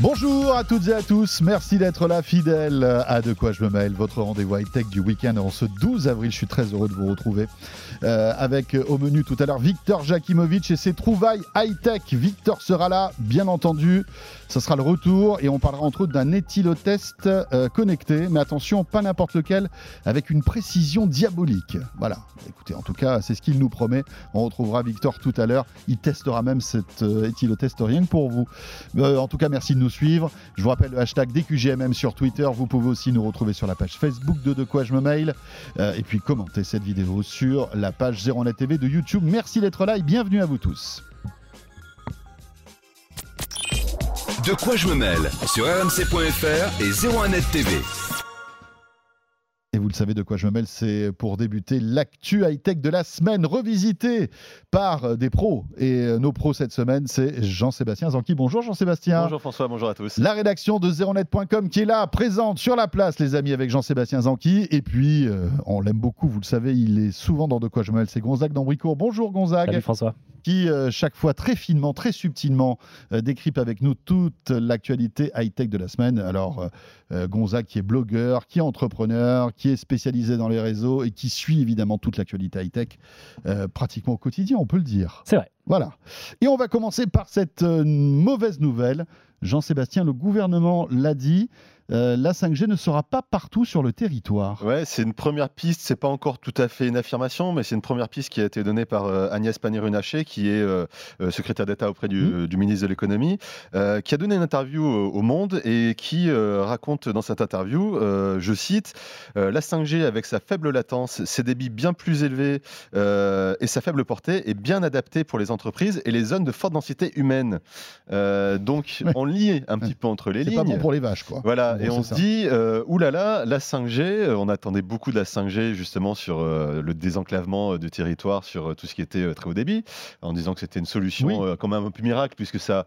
Bonjour à toutes et à tous, merci d'être là, fidèle à De quoi je me mêle, votre rendez-vous high-tech du week-end en ce 12 avril. Je suis très heureux de vous retrouver euh, avec euh, au menu tout à l'heure Victor Jakimovic et ses trouvailles high-tech. Victor sera là, bien entendu. Ce sera le retour et on parlera entre autres d'un éthylotest euh, connecté, mais attention, pas n'importe lequel, avec une précision diabolique. Voilà, écoutez, en tout cas, c'est ce qu'il nous promet. On retrouvera Victor tout à l'heure. Il testera même cet euh, éthylotest rien que pour vous. En tout cas, merci de nous suivre. Je vous rappelle le hashtag DQGMM sur Twitter. Vous pouvez aussi nous retrouver sur la page Facebook de De quoi je me mail. et puis commenter cette vidéo sur la page 01net TV de YouTube. Merci d'être là et bienvenue à vous tous. De quoi je me mêle sur rmc.fr et 01net TV. Et vous le savez de quoi je me mêle, c'est pour débuter l'actu high-tech de la semaine, revisité par des pros. Et nos pros cette semaine, c'est Jean-Sébastien Zanqui. Bonjour Jean-Sébastien. Bonjour François, bonjour à tous. La rédaction de zeronet.com qui est là, présente sur la place, les amis, avec Jean-Sébastien Zanqui. Et puis, euh, on l'aime beaucoup, vous le savez, il est souvent dans De quoi je me mêle, c'est Gonzague d'Ambricourt. Bonjour Gonzague. Salut François qui euh, chaque fois très finement, très subtilement euh, décrypte avec nous toute l'actualité high-tech de la semaine. Alors euh, Gonzague qui est blogueur, qui est entrepreneur, qui est spécialisé dans les réseaux et qui suit évidemment toute l'actualité high-tech pratiquement au quotidien, on peut le dire. C'est vrai. Voilà. Et on va commencer par cette mauvaise nouvelle. Jean-Sébastien, le gouvernement l'a dit, euh, la 5G ne sera pas partout sur le territoire. Ouais, c'est une première piste, c'est pas encore tout à fait une affirmation, mais c'est une première piste qui a été donnée par euh, Agnès Pannier-Runacher, qui est euh, secrétaire d'État auprès du, mmh. ministre de l'économie, qui a donné une interview au, Monde et qui raconte dans cette interview, je cite, la 5G avec sa faible latence, ses débits bien plus élevés et sa faible portée est bien adaptée pour les entreprises et les zones de forte densité humaine. donc on lit un petit peu entre les lignes. C'est pas bon pour les vaches, quoi. Voilà, et on se dit, euh, oulala, la 5G, euh, on attendait beaucoup de la 5G justement sur euh, le désenclavement du territoire, sur tout ce qui était très haut débit, en disant que c'était une solution quand même un peu miracle, puisque ça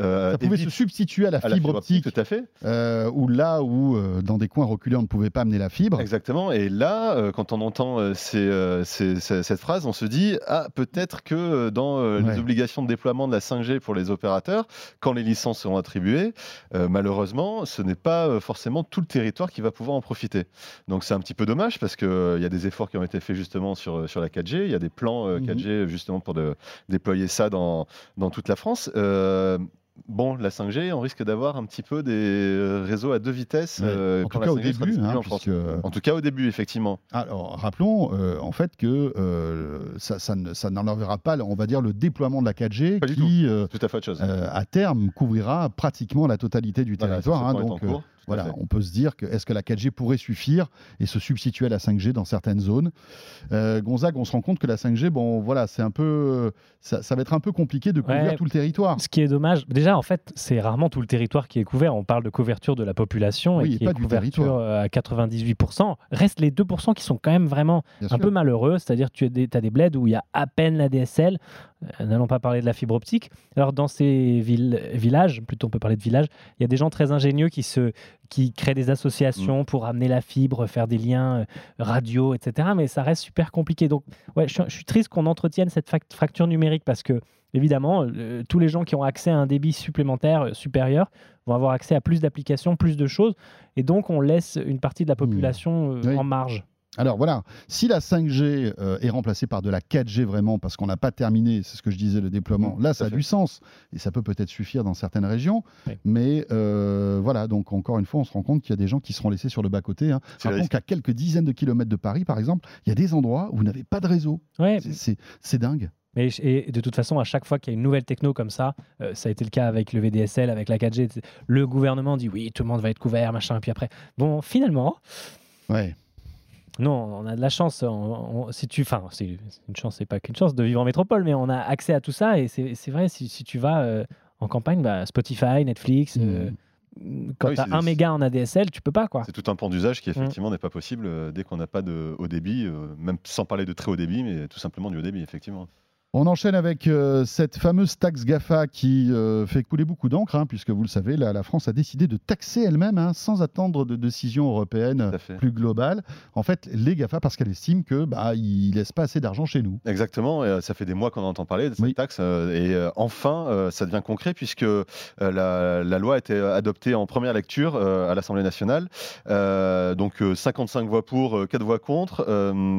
euh, ça pouvait se substituer à la fibre, optique, tout à fait. Euh, ou là où, euh, dans des coins reculés, on ne pouvait pas amener la fibre. Exactement. Et là, quand on entend cette phrase, on se dit ah peut-être que dans les obligations de déploiement de la 5G pour les opérateurs, quand les licences seront attribuées, malheureusement, ce n'est pas forcément tout le territoire qui va pouvoir en profiter. Donc c'est un petit peu dommage parce qu'il y a des efforts qui ont été faits justement sur sur la 4G. Il y a des plans 4G mhm. justement pour de, déployer ça dans dans toute la France bon, la 5G, on risque d'avoir un petit peu des euh, réseaux à deux vitesses. Euh, en tout cas au début. Hein, en, tout cas au début, effectivement. Alors rappelons euh, en fait que ça, ça n'enlèvera pas, on va dire, le déploiement de la 4G qui, tout. à, fait chose. à terme, couvrira pratiquement la totalité du territoire. Hein, donc, voilà, on peut se dire que est-ce que la 4G pourrait suffire et se substituer à la 5G dans certaines zones? Euh, Gonzague, on se rend compte que la 5G, bon, voilà, c'est un peu, ça, va être un peu compliqué de couvrir tout le territoire. Ce qui est dommage, déjà, en fait, c'est rarement tout le territoire qui est couvert. On parle de couverture de la population et qui est couverture à 98%. Restent les 2% qui sont quand même vraiment un peu malheureux, c'est-à-dire tu as des, as des bleds où il y a à peine la DSL. Euh, n'allons pas parler de la fibre optique. Alors dans ces villes, villages, plutôt on peut parler de villages, il y a des gens très ingénieux qui se qui créent des associations mm. pour amener la fibre, faire des liens euh, radio, etc. Mais ça reste super compliqué. Donc, ouais, je, suis triste qu'on entretienne cette fracture numérique parce que, évidemment, euh, tous les gens qui ont accès à un débit supplémentaire euh, supérieur vont avoir accès à plus d'applications, plus de choses. Et donc, on laisse une partie de la mm. population en marge. Alors voilà, si la 5G euh, est remplacée par de la 4G vraiment, parce qu'on n'a pas terminé, c'est ce que je disais, le déploiement, mmh, là ça a du sens et ça peut peut-être suffire dans certaines régions. Mais euh, voilà, donc encore une fois, on se rend compte qu'il y a des gens qui seront laissés sur le bas-côté. Hein. Rappelons qu'à quelques dizaines de kilomètres de Paris, par exemple, il y a des endroits où vous n'avez pas de réseau. C'est dingue. Mais, et de toute façon, à chaque fois qu'il y a une nouvelle techno comme ça, euh, ça a été le cas avec le VDSL, avec la 4G, le gouvernement dit oui, tout le monde va être couvert, machin, et puis après. Bon, finalement. Ouais. Non, on a de la chance. si tu, enfin, c'est une chance, c'est pas qu'une chance de vivre en métropole, mais on a accès à tout ça. Et c'est vrai, si, tu vas euh, en campagne, bah, Spotify, Netflix. Mmh. Euh, quand tu as un méga en ADSL, tu peux pas quoi. C'est tout un pan d'usage qui mmh. effectivement n'est pas possible euh, dès qu'on n'a pas de haut débit, même sans parler de très haut débit, mais tout simplement du haut débit effectivement. On enchaîne avec euh, cette fameuse taxe GAFA qui euh, fait couler beaucoup d'encre, hein, puisque vous le savez, la, France a décidé de taxer elle-même hein, sans attendre de décision européenne plus globale. En fait, les GAFA parce qu'elle estime que bah, ils laissent pas assez d'argent chez nous. Exactement. Et, ça fait des mois qu'on entend parler de cette taxe, et enfin, ça devient concret puisque la, loi a été adoptée en première lecture à l'Assemblée nationale. donc 55 voix pour, 4 voix contre,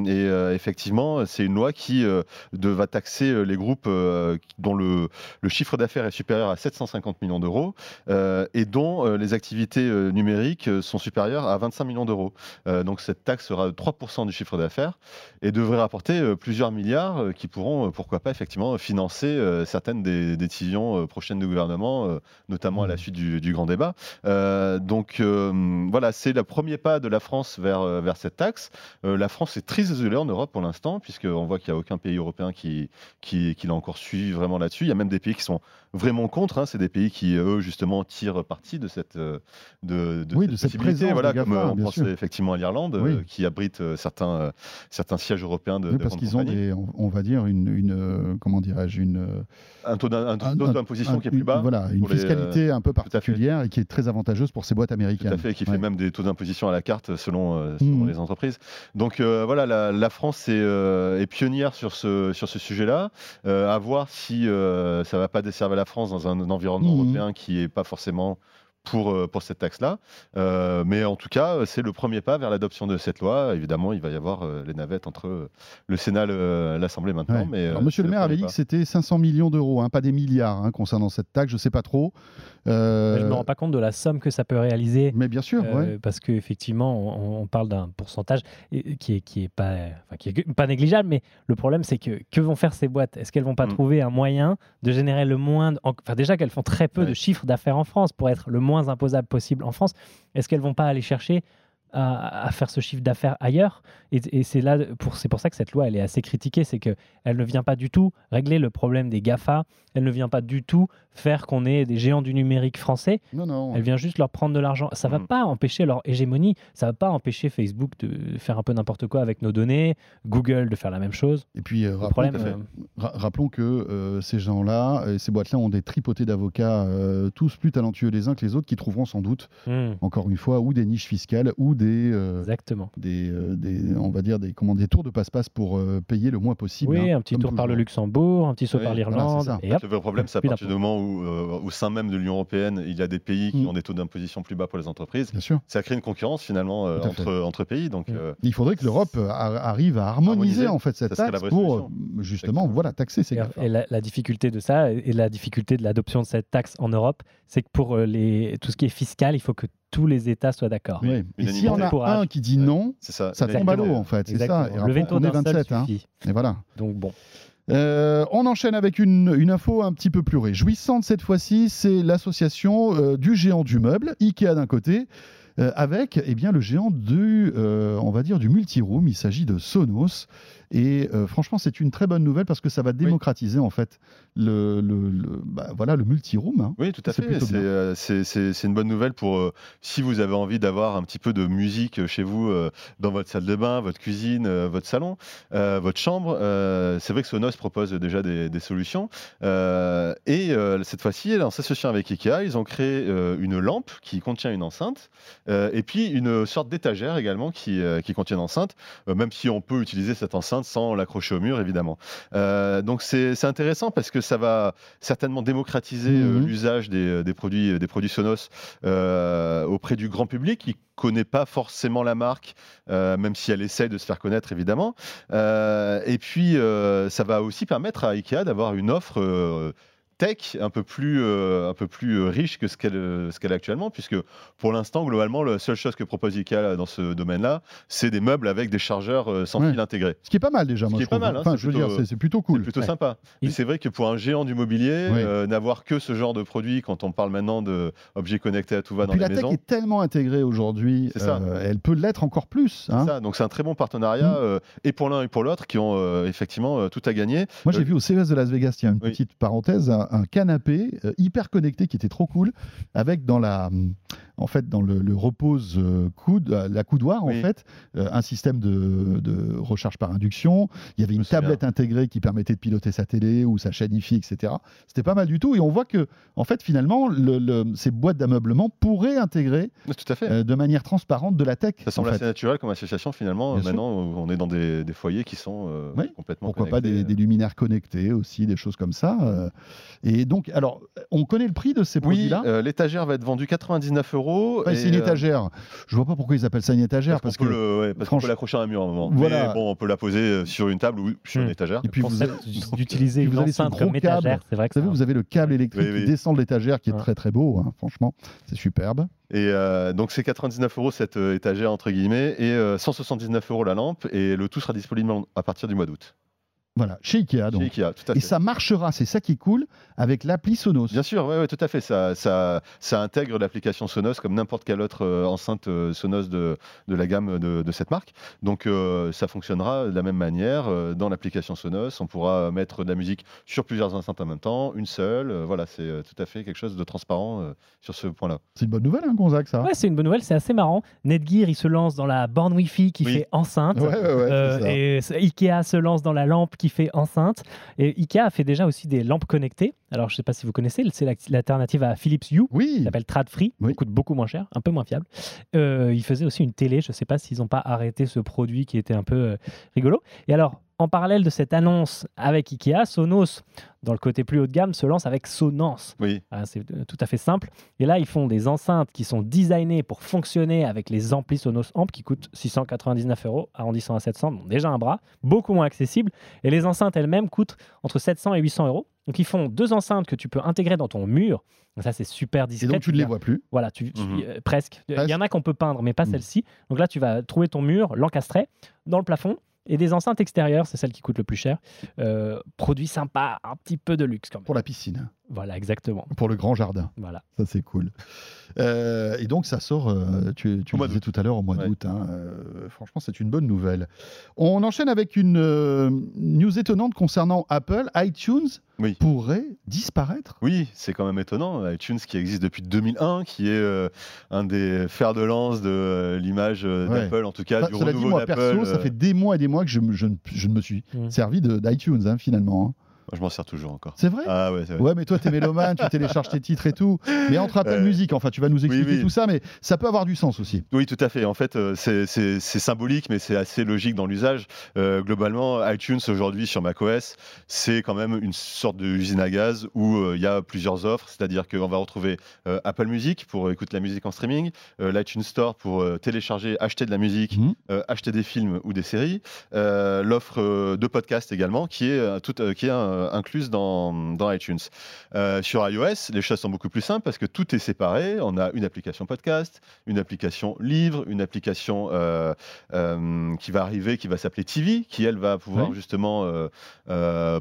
et effectivement, c'est une loi qui va taxer euh, les groupes euh, dont le, chiffre d'affaires est supérieur à 750 millions d'euros euh, et dont les activités numériques sont supérieures à 25 millions d'euros. donc cette taxe sera de 3% du chiffre d'affaires et devrait rapporter plusieurs milliards qui pourront, pourquoi pas, effectivement, financer certaines des décisions prochaines du gouvernement, notamment à la mmh. suite du, grand débat. donc voilà, c'est le premier pas de la France vers, vers cette taxe. la France est très isolée en Europe pour l'instant, puisqu'on voit qu'il n'y a aucun pays européen qui, qui, l'a encore suivi vraiment là-dessus. Il y a même des pays qui sont vraiment contre. Hein. C'est des pays qui, eux, justement, tirent parti de cette, euh, de, de cette, possibilité. Voilà, comme euh, on pense effectivement à l'Irlande, euh, qui abrite certains, certains sièges européens de. Oui, parce qu'ils ont, des, on, va dire, une, une comment dirais-je, une un taux d'imposition qui est plus bas. Voilà, une fiscalité un peu particulière et qui est très avantageuse pour ces boîtes américaines. Tout à fait, qui fait même des taux d'imposition à la carte selon, selon mmh. les entreprises. Donc voilà, la, la France est, est, pionnière sur ce, sur ce sujet-là. À voir si ça ne va pas desservir la France dans un, environnement mmh. européen qui n'est pas forcément pour, euh, pour cette taxe-là. Euh, mais en tout cas, c'est le premier pas vers l'adoption de cette loi. Évidemment, il va y avoir euh, les navettes entre le Sénat et l'Assemblée maintenant. Mais, monsieur le maire avait dit que c'était 500 millions d'euros, hein, pas des milliards hein, concernant cette taxe. Je ne sais pas trop. Je ne me rends pas compte de la somme que ça peut réaliser. Mais bien sûr, parce qu'effectivement, on, on, parle d'un pourcentage qui est, qui est, pas, qui est pas négligeable. Mais le problème, c'est que que vont faire ces boîtes? Est-ce qu'elles vont pas mm. trouver un moyen de générer le moins Enfin, déjà qu'elles font très peu de chiffres d'affaires en France pour être le moins imposable possible en France, est-ce qu'elles vont pas aller chercher à, faire ce chiffre d'affaires ailleurs. Et, c'est là, pour, c'est pour ça que cette loi, elle est assez critiquée, c'est qu'elle ne vient pas du tout régler le problème des GAFA, elle ne vient pas du tout faire qu'on ait des géants du numérique français. Non, non. Elle vient juste leur prendre de l'argent. Ça ne va mm. pas empêcher leur hégémonie, ça ne va pas empêcher Facebook de faire un peu n'importe quoi avec nos données, Google de faire la même chose. Et puis, euh, rappelons, euh, rappelons, que euh, ces gens-là, et ces boîtes-là ont des tripotés d'avocats, tous plus talentueux les uns que les autres, qui trouveront sans doute, mm. encore une fois, ou des niches fiscales, ou des, euh, Exactement. Des, euh, des, on va dire des, comment, des tours de passe-passe pour euh, payer le moins possible. Oui, hein, un petit tour par le Luxembourg, un petit saut par l'Irlande. le vrai problème, c'est à partir du moment où, au sein même de l'Union européenne, il y a des pays qui mm. ont des taux d'imposition plus bas pour les entreprises. Bien sûr. Ça crée une concurrence finalement entre, entre pays. Donc, mm. il faudrait que l'Europe arrive à harmoniser, en fait cette taxe pour justement voilà taxer ces Et, et la, difficulté de ça et la difficulté de l'adoption de cette taxe en Europe, c'est que pour les, tout ce qui est fiscal, il faut que tous les États soient d'accord. Oui. Et s'il y en a un qui dit non, ça, ça tombe à l'eau en fait. C'est ça. le veto on est 27. Hein. Et voilà. Donc bon. Euh, on enchaîne avec une, une, info un petit peu plus réjouissante cette fois-ci. C'est l'association euh, du géant du meuble, Ikea d'un côté, euh, avec eh bien, le géant du, on va dire, du multiroom. Il s'agit de Sonos. Et euh, franchement, c'est une très bonne nouvelle parce que ça va démocratiser en fait le, le, bah, voilà, le multi-room. Hein. Oui, tout à fait. Euh, c'est une bonne nouvelle pour euh, si vous avez envie d'avoir un petit peu de musique chez vous dans votre salle de bain, votre cuisine, votre salon, votre chambre. c'est vrai que Sonos propose déjà des, des solutions. et cette fois-ci, en s'associant avec IKEA, ils ont créé une lampe qui contient une enceinte et puis une sorte d'étagère également qui, qui contient une enceinte, même si on peut utiliser cette enceinte sans l'accrocher au mur, évidemment. Euh, donc c'est intéressant parce que ça va certainement démocratiser euh, mhm. l'usage des, des, produits, des produits Sonos euh, auprès du grand public qui connaît pas forcément la marque, même si elle essaye de se faire connaître, évidemment. et puis, ça va aussi permettre à IKEA d'avoir une offre tech un peu plus, euh, un peu plus euh, riche que ce qu'elle euh, qu'elle a actuellement, puisque pour l'instant, globalement, la seule chose que propose IKEA dans ce domaine-là, c'est des meubles avec des chargeurs sans fil intégré. Ce qui est pas mal déjà, moi, ce qui est pas mal. Hein, enfin, je veux dire, c'est plutôt cool. C'est plutôt sympa. Et c'est vrai que pour un géant du mobilier, n'avoir que ce genre de produit, quand on parle maintenant d'objets connectés à tout va dans les maisons. La tech est tellement intégrée aujourd'hui, elle peut l'être encore plus. Hein. Ça. Donc c'est un très bon partenariat, mm. et pour l'un et pour l'autre, qui ont effectivement tout à gagner. Moi, j'ai vu au CES de Las Vegas, il y a une petite parenthèse, un canapé euh, hyper connecté qui était trop cool, avec dans la en fait, dans le, repose coude, la coudoir, en fait, un système de, de, recharge par induction. Il y avait une tablette intégrée qui permettait de piloter sa télé ou sa chaîne IFI, etc. C'était pas mal du tout. Et on voit que, en fait, finalement, le, ces boîtes d'ameublement pourraient intégrer tout à fait. de manière transparente de la tech. Ça semble assez naturel comme association finalement. Maintenant, on est dans des, foyers qui sont euh, complètement Pourquoi pas des, luminaires connectés aussi, des choses comme ça. Euh. Et donc, alors, on connaît le prix de ces produits-là? Oui, euh, l'étagère va être vendue 99 euros. C'est une étagère. Je vois pas pourquoi ils appellent ça une étagère. Parce, qu'on peut l'accrocher à un mur à un moment. Voilà. Mais bon, on peut la poser sur une table ou sur une hmm. étagère. Et puis vous d'utiliser avez un gros câble. C'est vrai que vous, savez, vous avez le câble électrique qui descend de l'étagère qui est très très beau. Hein, franchement, c'est superbe. Et donc c'est 99 euros cette étagère entre guillemets et 179 euros la lampe et le tout sera disponible à partir du mois d'août. Voilà, chez Ikea. Donc. Ikea, tout à fait. Et ça marchera, c'est ça qui est cool, avec l'appli Sonos. Bien sûr, ouais, ouais, tout à fait. Ça, ça, ça intègre l'application Sonos comme n'importe quelle autre euh, enceinte euh, Sonos de, de, la gamme de, de cette marque. Donc euh, ça fonctionnera de la même manière dans l'application Sonos. On pourra mettre de la musique sur plusieurs enceintes en même temps, une seule. voilà, c'est tout à fait quelque chose de transparent sur ce point-là. C'est une bonne nouvelle, hein, Gonzague, ça Ouais, c'est une bonne nouvelle, c'est assez marrant. Netgear, il se lance dans la borne Wi-Fi qui fait enceinte. et Ikea se lance dans la lampe qui fait enceinte. Et Ikea a fait déjà aussi des lampes connectées. Alors, je ne sais pas si vous connaissez, c'est l'alternative à Philips Hue. Oui. Il s'appelle Tradfree. Oui. coûte beaucoup moins cher, un peu moins fiable. Euh, il faisait aussi une télé. Je ne sais pas s'ils n'ont pas arrêté ce produit qui était un peu euh, rigolo. Et alors, en parallèle de cette annonce avec Ikea, Sonos, dans le côté plus haut de gamme, se lance avec Sonance. Oui. Ah, c'est euh, tout à fait simple. Et là, ils font des enceintes qui sont designées pour fonctionner avec les amplis Sonos Amp qui coûtent 699 euros, arrondissant à 700, donc déjà un bras, beaucoup moins accessible. Et les enceintes elles-mêmes coûtent entre 700 et 800 euros. Donc ils font deux enceintes que tu peux intégrer dans ton mur. ça c'est super discret. Et donc tu ne les vois plus. Voilà, tu, mhm. euh, presque. Il y en a qu'on peut peindre, mais pas mhm. celle-ci. Donc là tu vas trouver ton mur, l'encastrer dans le plafond et des enceintes extérieures, c'est celle qui coûte le plus cher. Euh, produit sympa, un petit peu de luxe quand même. Pour la piscine. Voilà, exactement. Pour le grand jardin. Voilà. Ça, c'est cool. Euh, et donc, ça sort, euh, tu, tu le disais tout à l'heure, au mois d'août. Hein, euh, franchement, c'est une bonne nouvelle. On enchaîne avec une news étonnante concernant Apple. iTunes pourrait disparaître. Oui, c'est quand même étonnant. iTunes qui existe depuis 2001, qui est un des fers de lance de l'image d'Apple, en tout cas, du renouveau dit, moi, perso, ça fait des mois et des mois que je, je, je ne me suis mmh. servi d'iTunes, hein, finalement. Hein je m'en sers toujours encore. C'est vrai Ah ouais, ouais. mais toi, t'es mélomane, tu télécharges tes titres et tout. Mais entre Apple Music, enfin, tu vas nous expliquer tout ça, mais ça peut avoir du sens aussi. Oui, tout à fait. En fait, euh, c'est symbolique, mais c'est assez logique dans l'usage. Euh, globalement, iTunes aujourd'hui sur macOS, c'est quand même une sorte d'usine à gaz où euh, il y a plusieurs offres. C'est-à-dire qu'on va retrouver Apple Music pour écouter la musique en streaming, l'iTunes Store pour télécharger, acheter de la musique, mhm. acheter des films ou des séries, l'offre de podcast également, qui est, tout, qui est un euh, incluse dans, dans iTunes. Euh, sur iOS, les choses sont beaucoup plus simples parce que tout est séparé. On a une application podcast, une application livre, une application euh, qui va arriver, qui va s'appeler TV, qui elle va pouvoir justement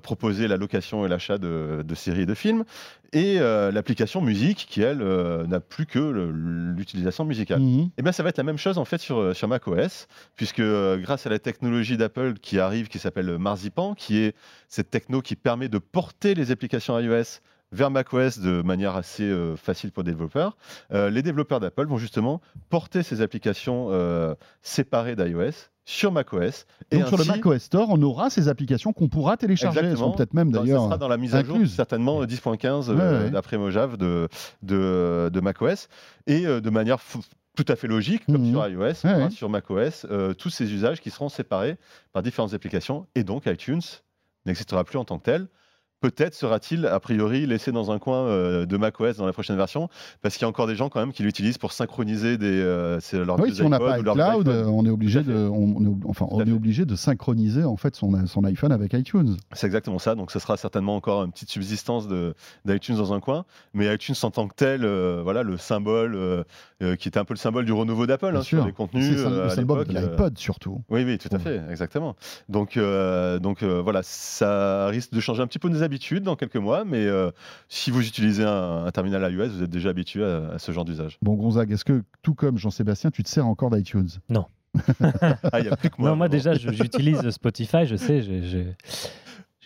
proposer la location et l'achat de, séries et de films et l'application musique qui elle n'a plus que l'utilisation musicale. Mhm. Et eh bien ça va être la même chose en fait sur, sur macOS puisque grâce à la technologie d'Apple qui arrive qui s'appelle Marzipan qui est cette techno qui permet de porter les applications iOS vers macOS de manière assez euh, facile pour les développeurs. Euh, les développeurs d'Apple vont justement porter ces applications euh, séparées d'iOS sur macOS. Et Donc sur le macOS Store, on aura ces applications qu'on pourra télécharger. Elles peut-être même d'ailleurs. Ça sera dans la mise à jour, certainement 10.15 d'après Mojave de, de, de, macOS. Et de manière tout à fait logique, comme mhm. sur iOS, on sur macOS, tous ces usages qui seront séparés par différentes applications. Et donc iTunes n'existera plus en tant que tel. Peut-être sera-t-il a priori laissé dans un coin euh, de macOS dans la prochaine version, parce qu'il y a encore des gens quand même qui l'utilisent pour synchroniser des. Euh, oui, si on n'a pas iCloud, on est obligé de, on, enfin, on est obligé de synchroniser en fait son, son iPhone avec iTunes. C'est exactement ça. Donc, ce sera certainement encore une petite subsistance d'iTunes dans un coin, mais iTunes en tant que tel, euh, voilà, le symbole qui était un peu le symbole du renouveau d'Apple hein, sur les contenus. C'est le symbole de l'iPod surtout. Oui, oui, tout à fait, exactement. Donc, donc voilà, ça risque de changer un petit peu nos habitude dans quelques mois, mais euh, si vous utilisez un, terminal iOS, vous êtes déjà habitué à, ce genre d'usage. Bon, Gonzague, est-ce que tout comme Jean-Sébastien, tu te sers encore d'iTunes? Non. ah, y a plus que moi. Non, moi déjà, j'utilise Spotify, je sais, j'ai je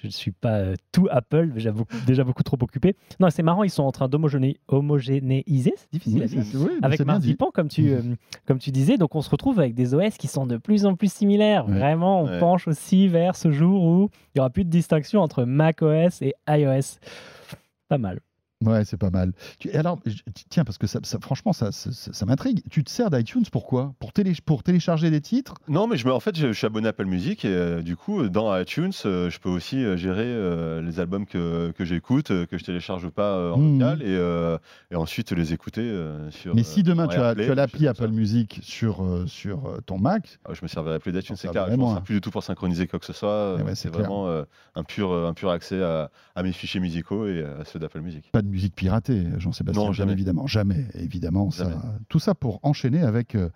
ne suis pas euh, tout Apple, déjà beaucoup, déjà beaucoup trop occupé. Non, c'est marrant, ils sont en train d'homogénéiser, c'est difficile à dire, avec Marzipan, comme tu, euh, comme tu disais. Donc on se retrouve avec des OS qui sont de plus en plus similaires. Vraiment, on penche aussi vers ce jour où il n'y aura plus de distinction entre macOS et iOS. Pas mal. Ouais, c'est pas mal. alors, tiens, parce que ça, franchement, ça, ça, m'intrigue. Tu te sers d'iTunes pourquoi pour, télé, pour télécharger des titres? Non, mais je en fait, je, suis abonné à Apple Music et euh, du coup, dans iTunes, euh, je peux aussi euh, gérer les albums que, que j'écoute, que je télécharge pas en mmh. local et, et, ensuite les écouter sur. Mais si demain tu as, tu as l'appli Apple Music sur, sur ton Mac. Ah, je me servirai plus d'iTunes, c'est clair. Je ne plus du tout pour synchroniser quoi que ce soit. Eh c'est vraiment un, pur, un pur accès à, à, mes fichiers musicaux et à ceux d'Apple Music. Pas de musique piratée, Jean-Sébastien. Non, jamais. Évidemment, jamais. Évidemment, Ça, tout ça pour enchaîner avec euh,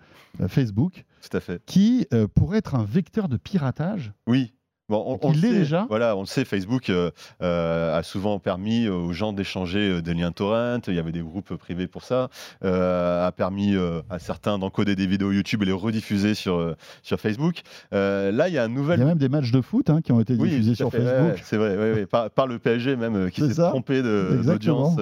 Facebook. Tout à fait. Qui euh, pourrait être un vecteur de piratage. Oui. Bon, on, l'est déjà. Voilà, on le sait, Facebook euh, euh, a souvent permis aux gens d'échanger euh, des liens torrent. Il y avait des groupes privés pour ça. a permis à certains d'encoder des vidéos YouTube et les rediffuser sur, sur Facebook. là, il y a un nouvel. Il y a même des matchs de foot hein, qui ont été diffusés sur Facebook. c'est vrai, par, le PSG même qui s'est trompé d'audience.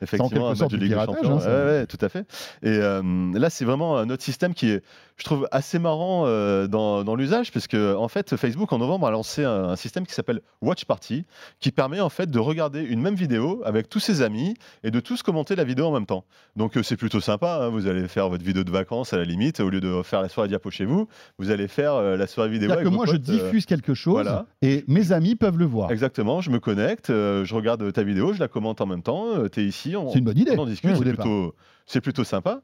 effectivement, un match de Ligue des Champions. Hein, tout à fait. Et là, c'est vraiment un autre système qui est, je trouve, assez marrant dans, dans l'usage, puisque en fait, Facebook en novembre a lancé un, système qui s'appelle Watch Party, qui permet en fait de regarder une même vidéo avec tous ses amis et de tous commenter la vidéo en même temps. Donc euh, c'est plutôt sympa. Hein. vous allez faire votre vidéo de vacances à la limite, au lieu de faire la soirée diapo chez vous, vous allez faire euh, la soirée vidéo. Avec que moi, je euh, diffuse quelque chose et mes amis peuvent le voir. Exactement. Je me connecte, je regarde ta vidéo, je la commente en même temps. tu es ici, on, une bonne idée. on en discute. c'est plutôt c'est plutôt sympa.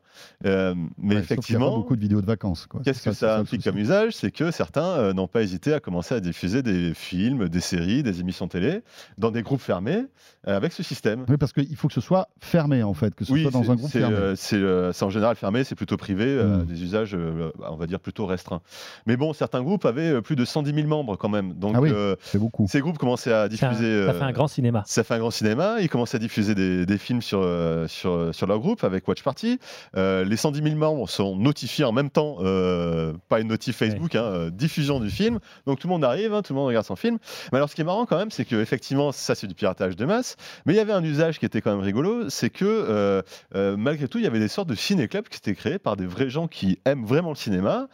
Euh, mais effectivement, a beaucoup de vidéos de vacances. Qu'est-ce que ça, implique comme usage C'est que certains euh, n'ont pas hésité à commencer à diffuser des films, des séries, des émissions télé dans des groupes fermés euh, avec ce système. Oui, parce qu'il faut que ce soit fermé en fait, que ce soit dans un groupe fermé. c'est en général fermé, c'est plutôt privé, hmm. des usages, on va dire plutôt restreints. Mais bon, certains groupes avaient plus de 110 000 membres quand même. Donc, ah c'est beaucoup. Ces groupes commençaient à diffuser. Ça, fait un grand cinéma. Ça fait un grand cinéma. Ils commençaient à diffuser des, des films sur, sur, sur leur groupe avec Watch Party. Euh, les 110 000 membres sont notifiés en même temps, euh, pas une notif Facebook, hein, euh, diffusion du film. Donc tout le monde arrive, hein, tout le monde regarde son film. Mais alors ce qui est marrant quand même, c'est que effectivement, ça c'est du piratage de masse. Mais il y avait un usage qui était quand même rigolo, c'est que malgré tout, il y avait des sortes de ciné-clubs qui étaient créés par des vrais gens qui aiment vraiment le cinéma,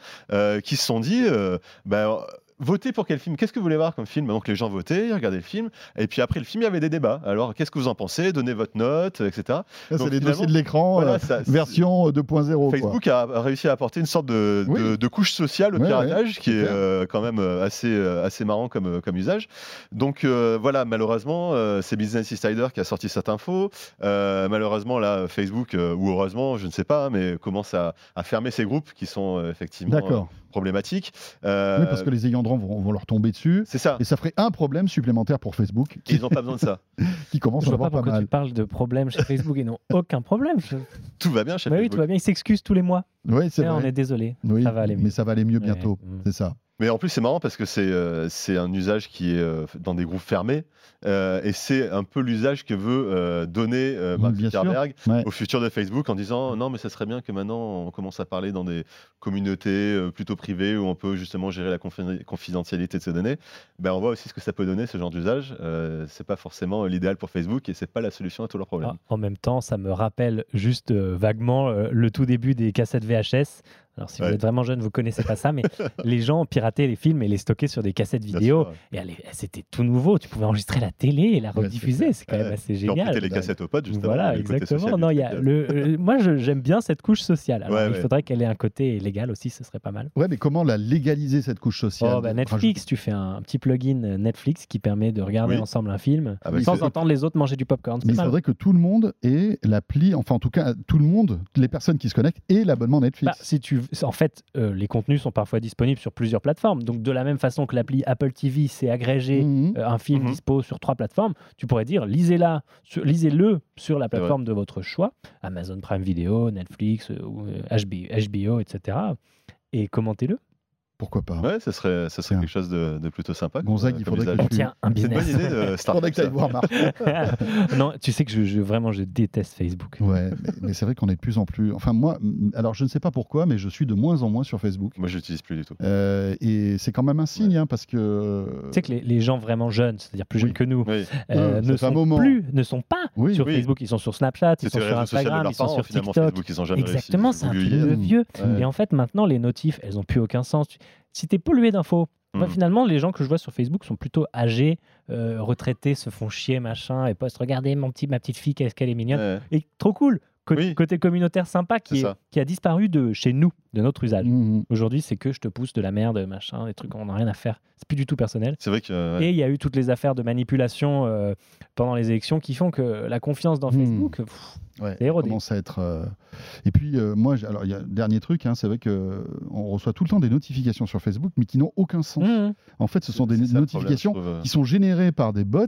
qui se sont dit, ben, Votez pour quel film? Qu'est-ce que vous voulez voir comme film? Donc les gens votaient, ils regardaient le film, et puis après le film, il y avait des débats. Alors qu'est-ce que vous en pensez? Donnez votre note, etc. C'est les dossiers de l'écran, euh, version 2.0. Facebook A, réussi à apporter une sorte de, de, couche sociale au piratage, qui est euh, quand même euh, assez, assez marrant comme, comme usage. Donc voilà, malheureusement, c'est Business Insider qui a sorti cette info. malheureusement, là, Facebook, ou heureusement, je ne sais pas, mais commence à, à fermer ces groupes qui sont effectivement problématique. Euh, oui, parce que les ayants droit vont, leur tomber dessus. C'est ça. Et ça ferait un problème supplémentaire pour Facebook. Ils n'ont pas besoin de ça. qui commence à avoir pas, mal. tu parles de problèmes chez Facebook et non aucun problème. Tout va bien chez bah Facebook. Oui, tout va bien. Ils s'excusent tous les mois. Oui, c'est vrai. On est désolé. Oui, ça va aller mieux. Mais ça va aller mieux bientôt. C'est ça. Mais en plus, c'est marrant parce que c'est euh, c'est un usage qui est euh, dans des groupes fermés euh, et c'est un peu l'usage que veut donner Mark Zuckerberg au futur de Facebook en disant non, mais ça serait bien que maintenant on commence à parler dans des communautés plutôt privées où on peut justement gérer la confidentialité de ces données. Ben, on voit aussi ce que ça peut donner ce genre d'usage. c'est pas forcément l'idéal pour Facebook et c'est pas la solution à tous leurs problèmes. Ah, en même temps, ça me rappelle juste vaguement le tout début des cassettes VHS alors, si vous êtes vraiment jeune, vous connaissez pas ça, mais les gens pirataient les films et les stockaient sur des cassettes vidéo. Et c'était tout nouveau. Tu pouvais enregistrer la télé et la rediffuser. C'est quand même assez génial. les cassettes au potes, justement. Voilà, exactement. Non, y a le, euh, moi, j'aime bien cette couche sociale. Alors, il faudrait qu'elle ait un côté légal aussi, ce serait pas mal. Ouais, mais comment la légaliser, cette couche sociale? Oh, bah, Netflix, tu fais un petit plugin Netflix qui permet de regarder ensemble un film ah, bah, sans entendre les autres manger du popcorn. Mais il faudrait que tout le monde ait l'appli, enfin, en tout cas, tout le monde, les personnes qui se connectent, aient l'abonnement Netflix. Bah, si tu en fait, euh, les contenus sont parfois disponibles sur plusieurs plateformes. Donc, de la même façon que l'appli Apple TV sait agréger mhm. euh, un film mhm. dispo sur trois plateformes, tu pourrais dire lisez-la, lisez-le sur la plateforme de votre choix, Amazon Prime Video, Netflix, HBO, HBO, etc. Et commentez-le pourquoi pas Ouais, ça serait, ça serait quelque chose de, plutôt sympa. Gonzague, il faudrait que tu... un business. C'est une bonne idée de faudrait que tu voir Marc. non, tu sais que je, vraiment, je déteste Facebook. Ouais, mais, c'est vrai qu'on est de plus en plus. Enfin, moi, alors je ne sais pas pourquoi, mais je suis de moins en moins sur Facebook. Moi, je n'utilise plus du tout. Euh, et c'est quand même un signe, hein, parce que. Tu sais que les, gens vraiment jeunes, c'est-à-dire plus jeunes que nous, euh, ne, sont plus, ne sont pas sur Facebook. Ils sont sur Snapchat, ils sont sur Instagram, ils sont sur TikTok. Exactement, c'est un de vieux. Et en fait, maintenant, les notifs, elles n'ont plus aucun sens. Si tu es pollué d'infos, bah, hmm. finalement, les gens que je vois sur Facebook sont plutôt âgés, euh, retraités, se font chier, machin, et postent Regardez mon petit, ma petite fille, qu'est-ce qu'elle est mignonne. Et trop cool. Côté communautaire sympa qui, qui, a disparu de chez nous, de notre usage. Hmm, hmm. Aujourd'hui, c'est que je te pousse de la merde, machin, des trucs, on n'a rien à faire. C'est plus du tout personnel. C'est vrai que. Et il y a eu toutes les affaires de manipulation euh, pendant les élections qui font que la confiance dans Facebook, Ouais, commence à être. Euh, et puis, euh, moi, alors, il y a un dernier truc, hein, c'est vrai qu'on reçoit tout le temps des notifications sur Facebook, mais qui n'ont aucun sens. Mmh. En fait, ce sont des notifications euh. qui sont générées par des bots,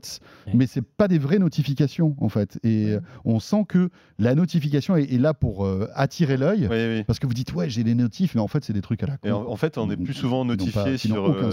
mais c'est pas des vraies notifications, en fait. Et on sent que la notification est, là pour attirer l'œil, parce que vous dites, ouais, j'ai des notifs, mais en fait, c'est des trucs à la con. Et en, fait, on est plus souvent notifié sur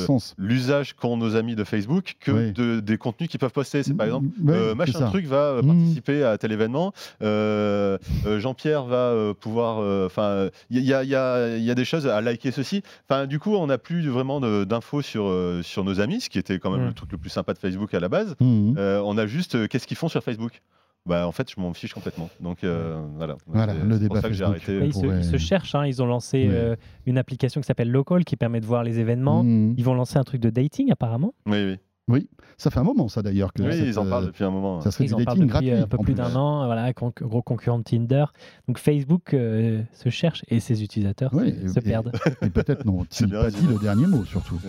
l'usage qu'ont nos amis de Facebook que de, des contenus qu'ils peuvent poster. C'est par exemple, machin truc va mmh. participer à tel événement. Euh, euh, Jean-Pierre va euh, pouvoir. Enfin, il y, a, des choses à liker ceci. Enfin, du coup, on n'a plus vraiment d'infos sur, sur nos amis, ce qui était quand même le truc le plus sympa de Facebook à la base. Mmh. on a juste qu'est-ce qu'ils font sur Facebook? Bah, en fait, je m'en fiche complètement. Donc voilà. Voilà, le débat. Que arrêté. Ils, se, cherchent. Hein. Ils ont lancé une application qui s'appelle Local qui permet de voir les événements. Mmh. Ils vont lancer un truc de dating apparemment. Oui, oui. Oui, ça fait un moment ça d'ailleurs. Que oui, ils en parlent depuis un moment. Ça serait ils du dating gratuit. Un peu plus d'un an, voilà, gros concurrent de Tinder. Donc Facebook euh, se cherche et ses utilisateurs se, perdent. Et, peut-être n'ont-ils pas dit le dernier mot surtout.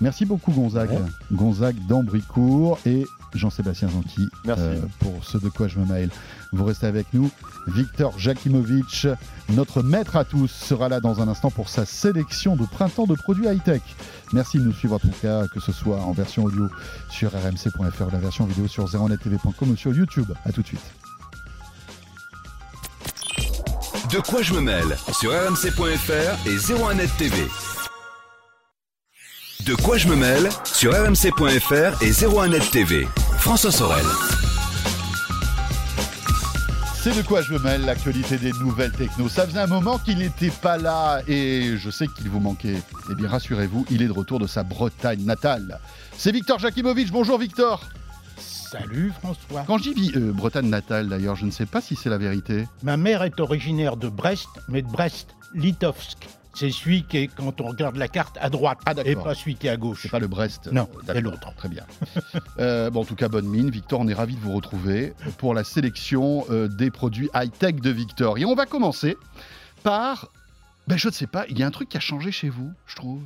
Merci beaucoup Gonzague. Gonzague d'Ambricourt et Jean-Sébastien Zanqui euh, pour ce de quoi je me mail. Vous restez avec nous. Victor Jakimovic, notre maître à tous, sera là dans un instant pour sa sélection de printemps de produits high-tech. Merci de nous suivre en tout cas, que ce soit en version audio sur rmc.fr ou la version vidéo sur 0nettv.com ou sur YouTube. A tout de suite. De quoi je me mêle sur rmc.fr et 01net TV. De quoi je me mêle sur rmc.fr et 01net TV. François Sorel. C'est de quoi je me mêle, l'actualité des nouvelles techno. Ça faisait un moment qu'il n'était pas là et je sais qu'il vous manquait. Eh bien, rassurez-vous, il est de retour de sa Bretagne natale. C'est Victor Jakimovic. Bonjour Victor. Salut François. Quand j'y vis euh, Bretagne natale d'ailleurs, je ne sais pas si c'est la vérité. Ma mère est originaire de Brest, mais de Brest-Litovsk. C'est celui qui est, quand on regarde la carte, à droite, ah, et pas celui qui est à gauche. C'est pas le Brest Non, c'est l'autre. Très bien. Euh, bon, en tout cas, bonne mine. Victor, on est ravi de vous retrouver pour la sélection euh, des produits high-tech de Victor. Et on va commencer par... Ben, je ne sais pas, il y a un truc qui a changé chez vous, je trouve.